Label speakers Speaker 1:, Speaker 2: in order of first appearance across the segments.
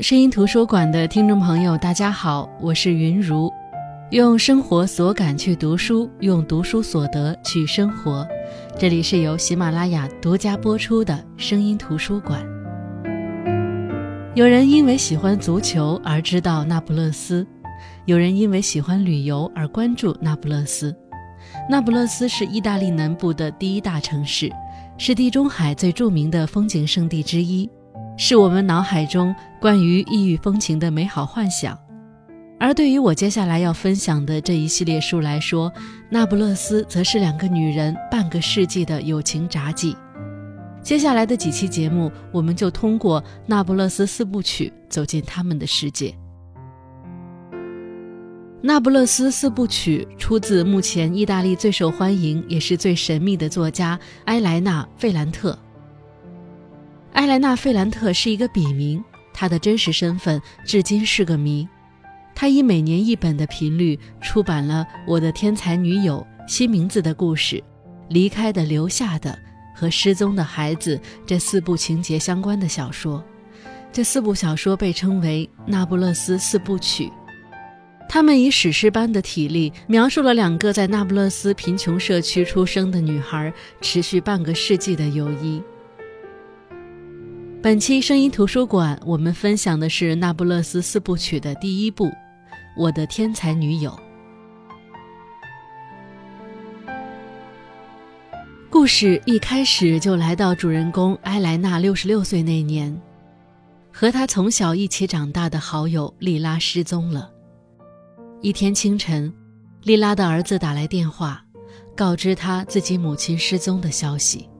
Speaker 1: 声音图书馆的听众朋友，大家好，我是云如。用生活所感去读书，用读书所得去生活。这里是由喜马拉雅独家播出的声音图书馆。有人因为喜欢足球而知道那不勒斯，有人因为喜欢旅游而关注那不勒斯。那不勒斯是意大利南部的第一大城市，是地中海最著名的风景胜地之一。是我们脑海中关于异域风情的美好幻想，而对于我接下来要分享的这一系列书来说，那不勒斯则是两个女人半个世纪的友情札记。接下来的几期节目，我们就通过《那不勒斯四部曲》走进他们的世界。《那不勒斯四部曲》出自目前意大利最受欢迎也是最神秘的作家埃莱纳·费兰特。埃莱娜·费兰特是一个笔名，她的真实身份至今是个谜。她以每年一本的频率出版了《我的天才女友》《新名字的故事》《离开的留下的》和《失踪的孩子》这四部情节相关的小说。这四部小说被称为《那不勒斯四部曲》。他们以史诗般的体力描述了两个在那不勒斯贫穷社区出生的女孩持续半个世纪的友谊。本期声音图书馆，我们分享的是《那不勒斯四部曲》的第一部《我的天才女友》。故事一开始就来到主人公埃莱娜六十六岁那年，和她从小一起长大的好友莉拉失踪了。一天清晨，莉拉的儿子打来电话，告知他自己母亲失踪的消息。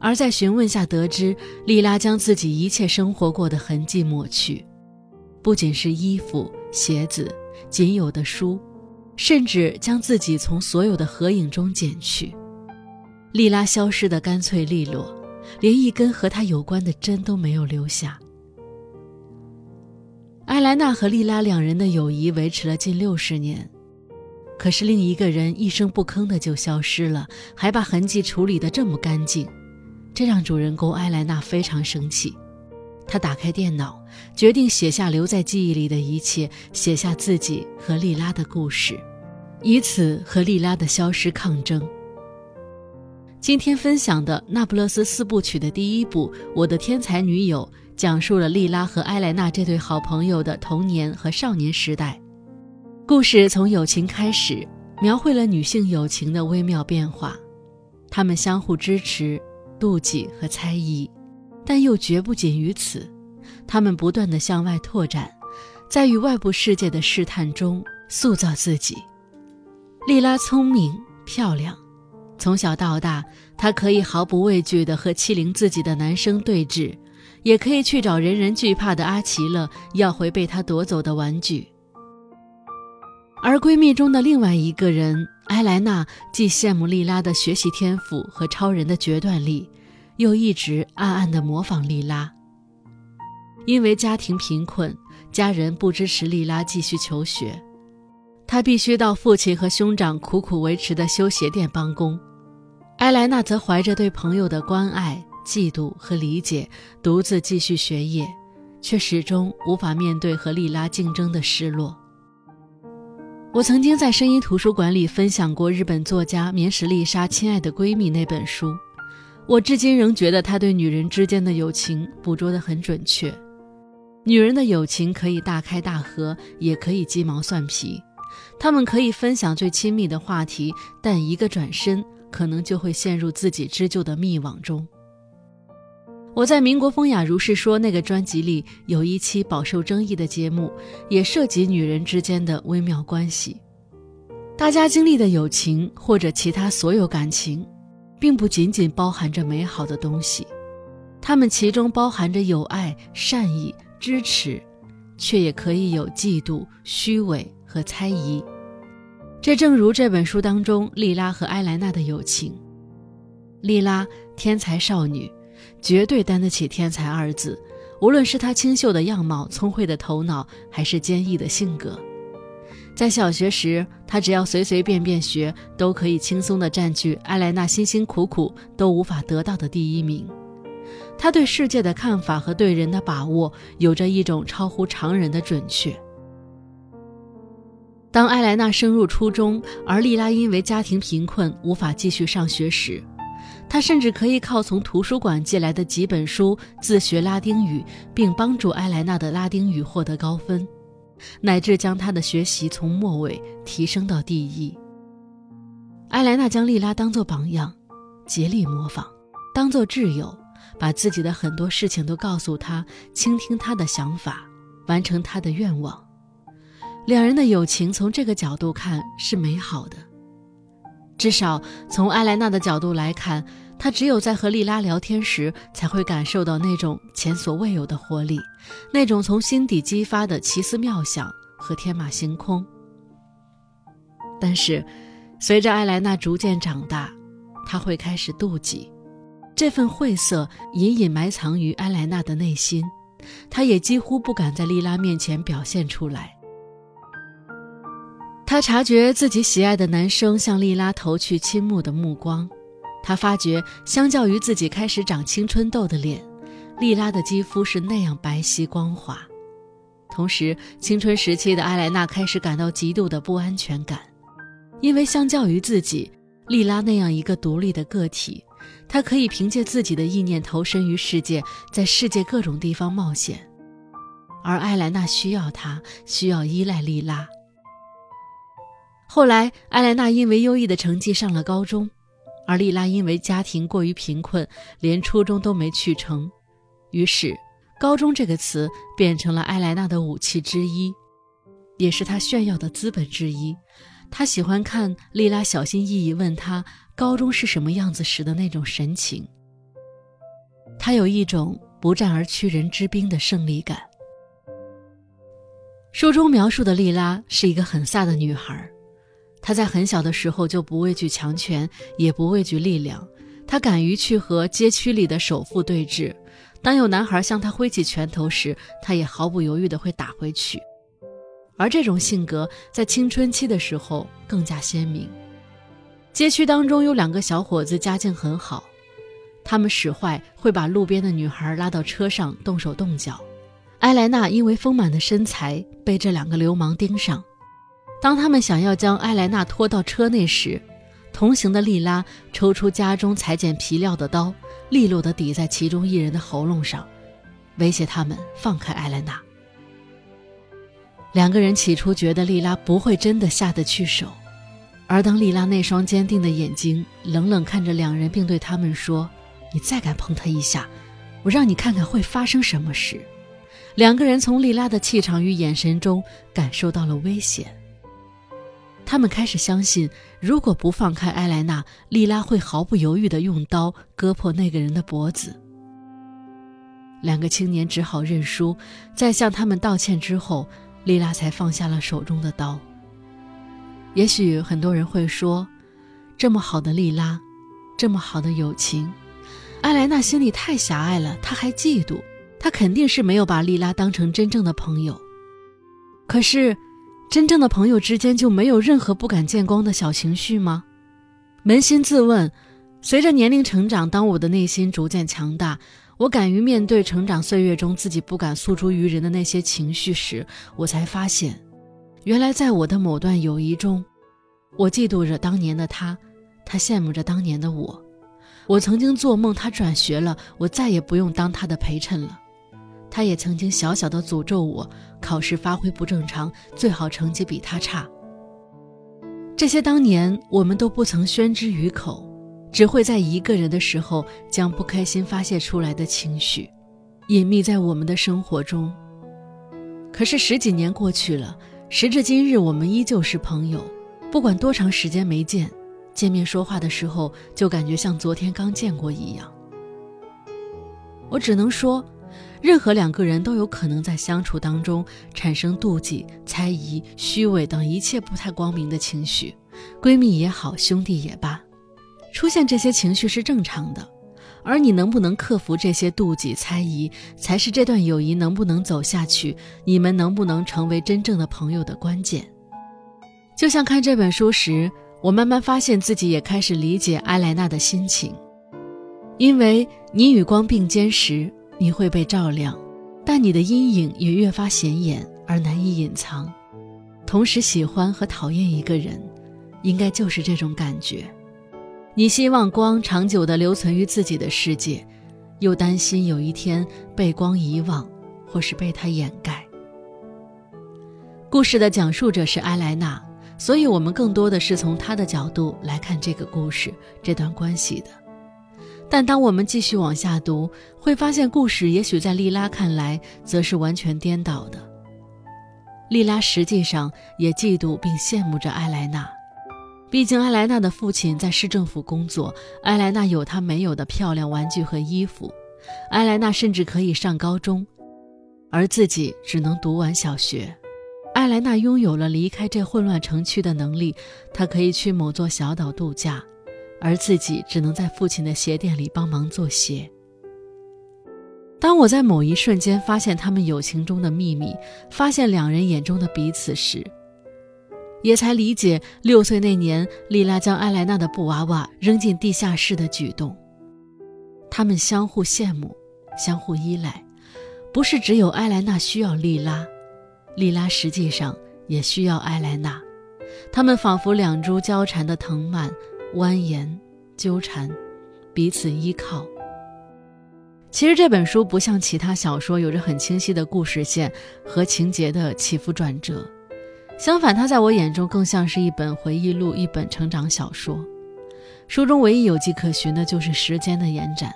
Speaker 1: 而在询问下得知，莉拉将自己一切生活过的痕迹抹去，不仅是衣服、鞋子、仅有的书，甚至将自己从所有的合影中剪去。莉拉消失的干脆利落，连一根和她有关的针都没有留下。埃莱娜和莉拉两人的友谊维持了近六十年，可是另一个人一声不吭的就消失了，还把痕迹处理得这么干净。这让主人公埃莱娜非常生气，她打开电脑，决定写下留在记忆里的一切，写下自己和莉拉的故事，以此和莉拉的消失抗争。今天分享的《那不勒斯四部曲》的第一部《我的天才女友》，讲述了莉拉和埃莱娜这对好朋友的童年和少年时代。故事从友情开始，描绘了女性友情的微妙变化，她们相互支持。妒忌和猜疑，但又绝不仅于此。他们不断地向外拓展，在与外部世界的试探中塑造自己。莉拉聪明漂亮，从小到大，她可以毫不畏惧地和欺凌自己的男生对峙，也可以去找人人惧怕的阿奇勒要回被他夺走的玩具。而闺蜜中的另外一个人。埃莱娜既羡慕莉拉的学习天赋和超人的决断力，又一直暗暗地模仿莉拉。因为家庭贫困，家人不支持莉拉继续求学，她必须到父亲和兄长苦苦维持的修鞋店帮工。埃莱娜则怀着对朋友的关爱、嫉妒和理解，独自继续学业，却始终无法面对和莉拉竞争的失落。我曾经在声音图书馆里分享过日本作家棉石丽莎《亲爱的闺蜜》那本书，我至今仍觉得她对女人之间的友情捕捉得很准确。女人的友情可以大开大合，也可以鸡毛蒜皮，她们可以分享最亲密的话题，但一个转身，可能就会陷入自己织就的密网中。我在《民国风雅如是说》那个专辑里有一期饱受争议的节目，也涉及女人之间的微妙关系。大家经历的友情或者其他所有感情，并不仅仅包含着美好的东西，它们其中包含着友爱、善意、支持，却也可以有嫉妒、虚伪和猜疑。这正如这本书当中莉拉和埃莱娜的友情。莉拉，天才少女。绝对担得起“天才”二字，无论是她清秀的样貌、聪慧的头脑，还是坚毅的性格。在小学时，他只要随随便便学，都可以轻松地占据埃莱娜辛辛苦苦都无法得到的第一名。他对世界的看法和对人的把握有着一种超乎常人的准确。当艾莱娜升入初中，而莉拉因为家庭贫困无法继续上学时，他甚至可以靠从图书馆借来的几本书自学拉丁语，并帮助艾莱娜的拉丁语获得高分，乃至将她的学习从末尾提升到第一。艾莱娜将莉拉当作榜样，竭力模仿，当作挚友，把自己的很多事情都告诉她，倾听她的想法，完成她的愿望。两人的友情从这个角度看是美好的，至少从艾莱娜的角度来看，她只有在和莉拉聊天时，才会感受到那种前所未有的活力，那种从心底激发的奇思妙想和天马行空。但是，随着艾莱娜逐渐长大，她会开始妒忌，这份晦涩隐隐埋藏于艾莱娜的内心，她也几乎不敢在莉拉面前表现出来。他察觉自己喜爱的男生向莉拉投去倾慕的目光，他发觉相较于自己开始长青春痘的脸，莉拉的肌肤是那样白皙光滑。同时，青春时期的艾莱娜开始感到极度的不安全感，因为相较于自己，莉拉那样一个独立的个体，她可以凭借自己的意念投身于世界，在世界各种地方冒险，而艾莱娜需要他，需要依赖莉拉。后来，艾莱娜因为优异的成绩上了高中，而莉拉因为家庭过于贫困，连初中都没去成。于是，“高中”这个词变成了艾莱娜的武器之一，也是她炫耀的资本之一。她喜欢看莉拉小心翼翼问她高中是什么样子时的那种神情。她有一种不战而屈人之兵的胜利感。书中描述的莉拉是一个很飒的女孩。他在很小的时候就不畏惧强权，也不畏惧力量。他敢于去和街区里的首富对峙。当有男孩向他挥起拳头时，他也毫不犹豫地会打回去。而这种性格在青春期的时候更加鲜明。街区当中有两个小伙子，家境很好，他们使坏，会把路边的女孩拉到车上动手动脚。埃莱娜因为丰满的身材被这两个流氓盯上。当他们想要将埃莱娜拖到车内时，同行的莉拉抽出家中裁剪皮料的刀，利落地抵在其中一人的喉咙上，威胁他们放开埃莱娜。两个人起初觉得莉拉不会真的下得去手，而当莉拉那双坚定的眼睛冷冷看着两人，并对他们说：“你再敢碰他一下，我让你看看会发生什么事。”两个人从莉拉的气场与眼神中感受到了危险。他们开始相信，如果不放开埃莱娜，莉拉会毫不犹豫地用刀割破那个人的脖子。两个青年只好认输，在向他们道歉之后，莉拉才放下了手中的刀。也许很多人会说，这么好的莉拉，这么好的友情，埃莱娜心里太狭隘了，她还嫉妒，她肯定是没有把莉拉当成真正的朋友。可是。真正的朋友之间就没有任何不敢见光的小情绪吗？扪心自问，随着年龄成长，当我的内心逐渐强大，我敢于面对成长岁月中自己不敢诉诸于人的那些情绪时，我才发现，原来在我的某段友谊中，我嫉妒着当年的他，他羡慕着当年的我。我曾经做梦他转学了，我再也不用当他的陪衬了。他也曾经小小的诅咒我考试发挥不正常，最好成绩比他差。这些当年我们都不曾宣之于口，只会在一个人的时候将不开心发泄出来的情绪，隐秘在我们的生活中。可是十几年过去了，时至今日，我们依旧是朋友。不管多长时间没见，见面说话的时候，就感觉像昨天刚见过一样。我只能说。任何两个人都有可能在相处当中产生妒忌、猜疑、虚伪等一切不太光明的情绪，闺蜜也好，兄弟也罢，出现这些情绪是正常的。而你能不能克服这些妒忌、猜疑，才是这段友谊能不能走下去，你们能不能成为真正的朋友的关键。就像看这本书时，我慢慢发现自己也开始理解埃莱娜的心情。因为你与光并肩时，你会被照亮，但你的阴影也越发显眼而难以隐藏。同时喜欢和讨厌一个人，应该就是这种感觉。你希望光长久地留存于自己的世界，又担心有一天被光遗忘，或是被它掩盖。故事的讲述者是埃莱娜，所以我们更多的是从她的角度来看这个故事、这段关系的。但当我们继续往下读，会发现故事也许在莉拉看来，则是完全颠倒的。莉拉实际上也嫉妒并羡慕着埃莱娜。毕竟，埃莱娜的父亲在市政府工作，埃莱娜有她没有的漂亮玩具和衣服，埃莱娜甚至可以上高中，而自己只能读完小学。埃莱娜拥有了离开这混乱城区的能力，她可以去某座小岛度假，而自己只能在父亲的鞋店里帮忙做鞋。当我在某一瞬间发现他们友情中的秘密，发现两人眼中的彼此时，也才理解六岁那年，莉拉将埃莱娜的布娃娃扔进地下室的举动。他们相互羡慕，相互依赖，不是只有埃莱娜需要莉拉，莉拉实际上也需要埃莱娜。他们仿佛两株交缠的藤蔓，蜿蜒纠缠，彼此依靠。其实这本书不像其他小说，有着很清晰的故事线和情节的起伏转折。相反，它在我眼中更像是一本回忆录，一本成长小说。书中唯一有迹可循的就是时间的延展，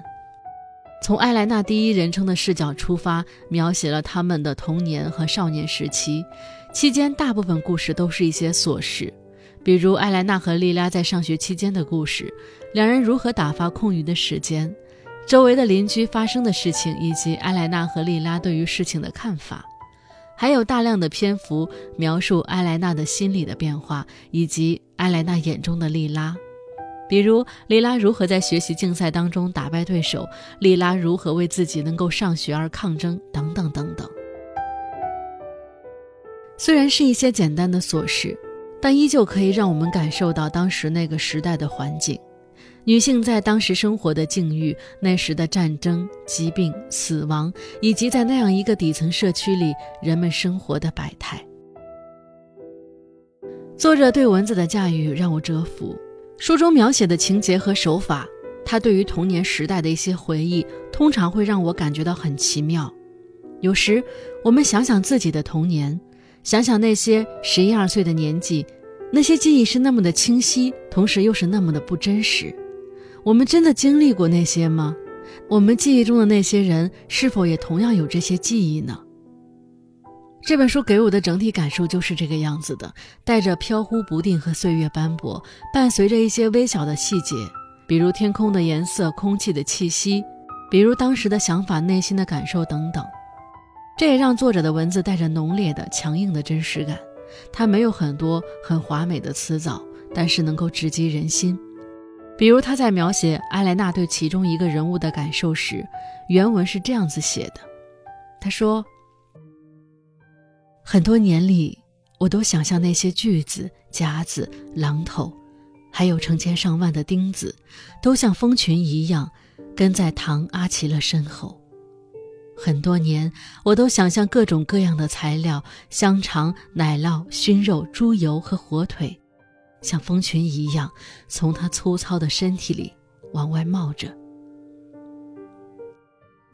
Speaker 1: 从艾莱娜第一人称的视角出发，描写了他们的童年和少年时期。期间大部分故事都是一些琐事，比如艾莱娜和莉拉在上学期间的故事，两人如何打发空余的时间，周围的邻居发生的事情，以及艾莱娜和莉拉对于事情的看法。还有大量的篇幅描述埃莱娜的心理的变化，以及埃莱娜眼中的莉拉，比如莉拉如何在学习竞赛当中打败对手，莉拉如何为自己能够上学而抗争，等等等等。虽然是一些简单的琐事，但依旧可以让我们感受到当时那个时代的环境。女性在当时生活的境遇，那时的战争、疾病、死亡，以及在那样一个底层社区里人们生活的百态。作者对文字的驾驭让我折服。书中描写的情节和手法，他对于童年时代的一些回忆，通常会让我感觉到很奇妙。有时，我们想想自己的童年，想想那些十一二岁的年纪，那些记忆是那么的清晰，同时又是那么的不真实。我们真的经历过那些吗？我们记忆中的那些人是否也同样有这些记忆呢？这本书给我的整体感受就是这个样子的，带着飘忽不定和岁月斑驳，伴随着一些微小的细节，比如天空的颜色、空气的气息，比如当时的想法、内心的感受等等。这也让作者的文字带着浓烈的、强硬的真实感。它没有很多很华美的词藻，但是能够直击人心。比如他在描写埃莱娜对其中一个人物的感受时，原文是这样子写的：“他说，很多年里，我都想象那些锯子、夹子、榔头，还有成千上万的钉子，都像蜂群一样，跟在唐阿奇勒身后。很多年，我都想象各种各样的材料：香肠、奶酪、熏肉、猪油和火腿。”像蜂群一样，从他粗糙的身体里往外冒着。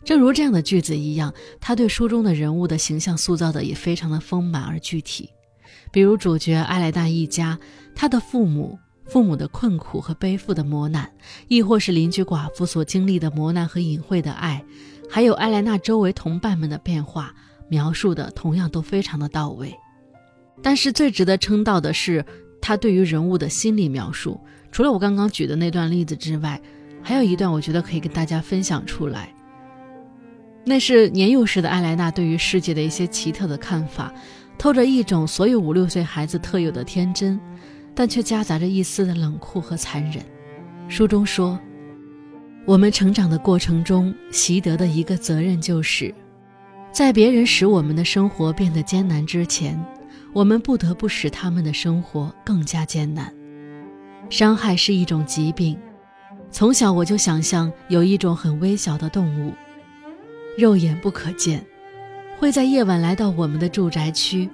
Speaker 1: 正如这样的句子一样，他对书中的人物的形象塑造的也非常的丰满而具体。比如主角艾莱娜一家，他的父母、父母的困苦和背负的磨难，亦或是邻居寡妇所经历的磨难和隐晦的爱，还有埃莱娜周围同伴们的变化，描述的同样都非常的到位。但是最值得称道的是。他对于人物的心理描述，除了我刚刚举的那段例子之外，还有一段我觉得可以跟大家分享出来。那是年幼时的艾莱娜对于世界的一些奇特的看法，透着一种所有五六岁孩子特有的天真，但却夹杂着一丝的冷酷和残忍。书中说，我们成长的过程中习得的一个责任，就是在别人使我们的生活变得艰难之前。我们不得不使他们的生活更加艰难。伤害是一种疾病，从小我就想象有一种很微小的动物，肉眼不可见，会在夜晚来到我们的住宅区。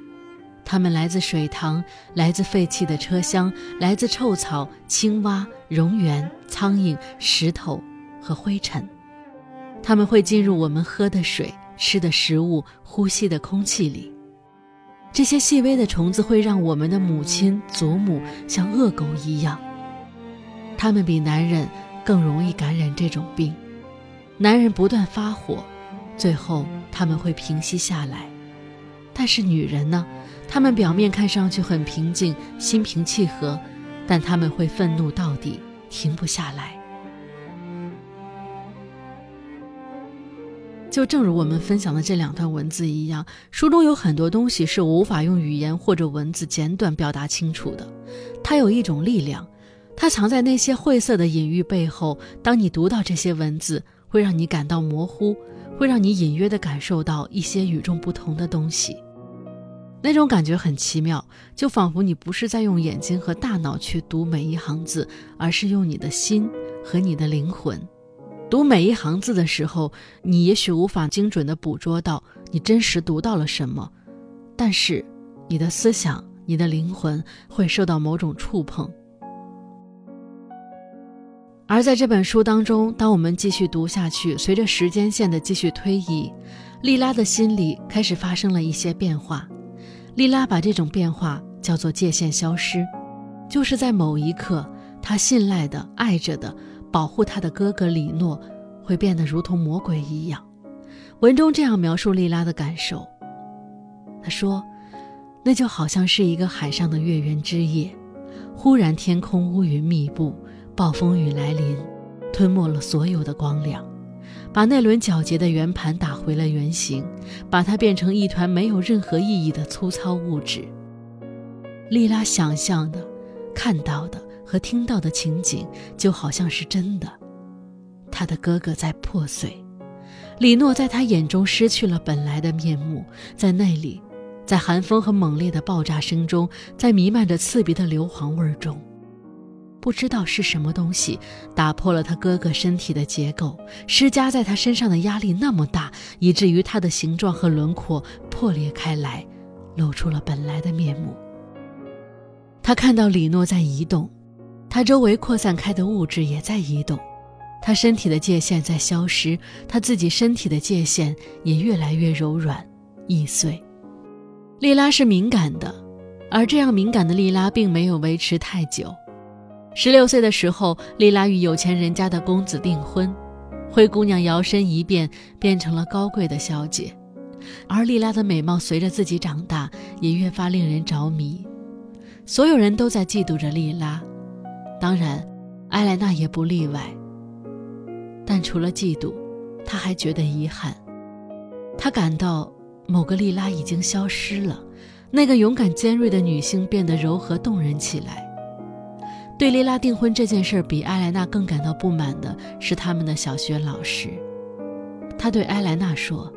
Speaker 1: 它们来自水塘，来自废弃的车厢，来自臭草、青蛙、蝾螈、苍蝇、石头和灰尘。它们会进入我们喝的水、吃的食物、呼吸的空气里。这些细微的虫子会让我们的母亲、祖母像恶狗一样。它们比男人更容易感染这种病。男人不断发火，最后他们会平息下来。但是女人呢？她们表面看上去很平静，心平气和，但他们会愤怒到底，停不下来。就正如我们分享的这两段文字一样，书中有很多东西是无法用语言或者文字简短表达清楚的。它有一种力量，它藏在那些晦涩的隐喻背后。当你读到这些文字，会让你感到模糊，会让你隐约地感受到一些与众不同的东西。那种感觉很奇妙，就仿佛你不是在用眼睛和大脑去读每一行字，而是用你的心和你的灵魂。读每一行字的时候，你也许无法精准地捕捉到你真实读到了什么，但是你的思想、你的灵魂会受到某种触碰。而在这本书当中，当我们继续读下去，随着时间线的继续推移，莉拉的心里开始发生了一些变化。莉拉把这种变化叫做界限消失，就是在某一刻，她信赖的、爱着的、保护他的哥哥李诺，会变得如同魔鬼一样。文中这样描述莉拉的感受：他说，那就好像是一个海上的月圆之夜，忽然天空乌云密布，暴风雨来临，吞没了所有的光亮。把那轮皎洁的圆盘打回了原形，把它变成一团没有任何意义的粗糙物质。莉拉想象的、看到的和听到的情景就好像是真的。他的哥哥在破碎，李诺在他眼中失去了本来的面目，在那里，在寒风和猛烈的爆炸声中，在弥漫着刺鼻的硫磺味中。不知道是什么东西打破了他哥哥身体的结构，施加在他身上的压力那么大，以至于他的形状和轮廓破裂开来，露出了本来的面目。他看到李诺在移动，他周围扩散开的物质也在移动，他身体的界限在消失，他自己身体的界限也越来越柔软易碎。莉拉是敏感的，而这样敏感的莉拉并没有维持太久。十六岁的时候，丽拉与有钱人家的公子订婚，灰姑娘摇身一变变成了高贵的小姐，而丽拉的美貌随着自己长大也越发令人着迷。所有人都在嫉妒着丽拉，当然，埃莱娜也不例外。但除了嫉妒，她还觉得遗憾，她感到某个莉拉已经消失了，那个勇敢尖锐的女性变得柔和动人起来。对莉拉订婚这件事，比埃莱娜更感到不满的是他们的小学老师。他对埃莱娜说：“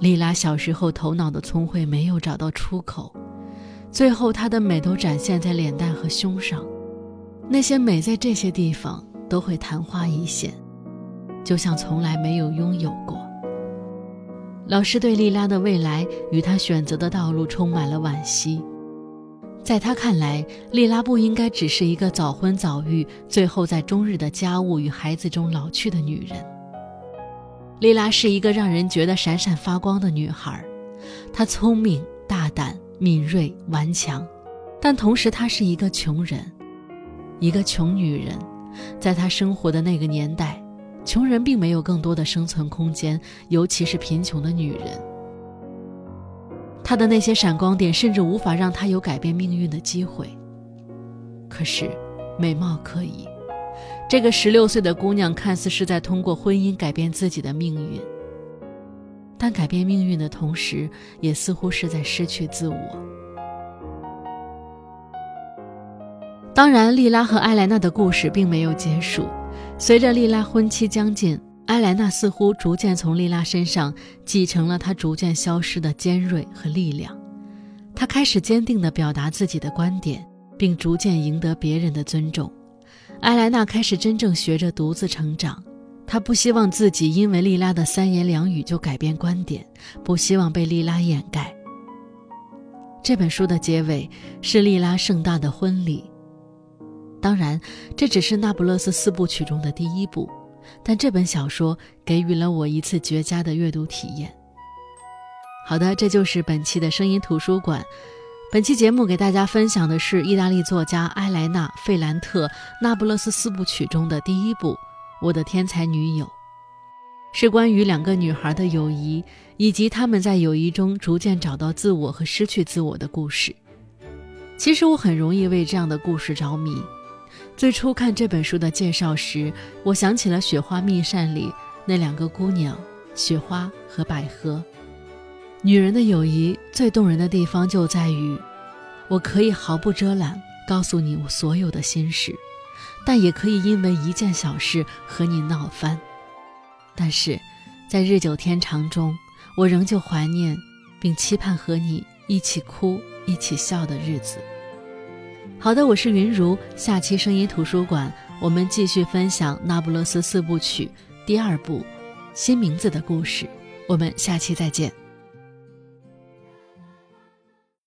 Speaker 1: 莉拉小时候头脑的聪慧没有找到出口，最后她的美都展现在脸蛋和胸上，那些美在这些地方都会昙花一现，就像从来没有拥有过。”老师对莉拉的未来与她选择的道路充满了惋惜。在他看来，莉拉不应该只是一个早婚早育、最后在终日的家务与孩子中老去的女人。莉拉是一个让人觉得闪闪发光的女孩，她聪明、大胆、敏锐、顽强，但同时她是一个穷人，一个穷女人。在她生活的那个年代，穷人并没有更多的生存空间，尤其是贫穷的女人。她的那些闪光点，甚至无法让她有改变命运的机会。可是，美貌可以。这个十六岁的姑娘看似是在通过婚姻改变自己的命运，但改变命运的同时，也似乎是在失去自我。当然，莉拉和埃莱娜的故事并没有结束。随着莉拉婚期将近。埃莱娜似乎逐渐从莉拉身上继承了她逐渐消失的尖锐和力量，她开始坚定地表达自己的观点，并逐渐赢得别人的尊重。埃莱娜开始真正学着独自成长。她不希望自己因为莉拉的三言两语就改变观点，不希望被莉拉掩盖。这本书的结尾是莉拉盛大的婚礼。当然，这只是那不勒斯四部曲中的第一部，但这本小说给予了我一次绝佳的阅读体验。好的，这就是本期的声音图书馆。本期节目给大家分享的是意大利作家埃莱娜·费兰特《那不勒斯四部曲》中的第一部《我的天才女友》，是关于两个女孩的友谊以及她们在友谊中逐渐找到自我和失去自我的故事。其实我很容易为这样的故事着迷。最初看这本书的介绍时，我想起了《雪花秘扇》里那两个姑娘雪花和百合。女人的友谊最动人的地方就在于，我可以毫不遮拦告诉你我所有的心事，但也可以因为一件小事和你闹翻。但是，在日久天长中，我仍旧怀念并期盼和你一起哭、一起笑的日子。好的，我是云如。下期声音图书馆，我们继续分享《那不勒斯四部曲》第二部《新名字的故事》。我们下期再见。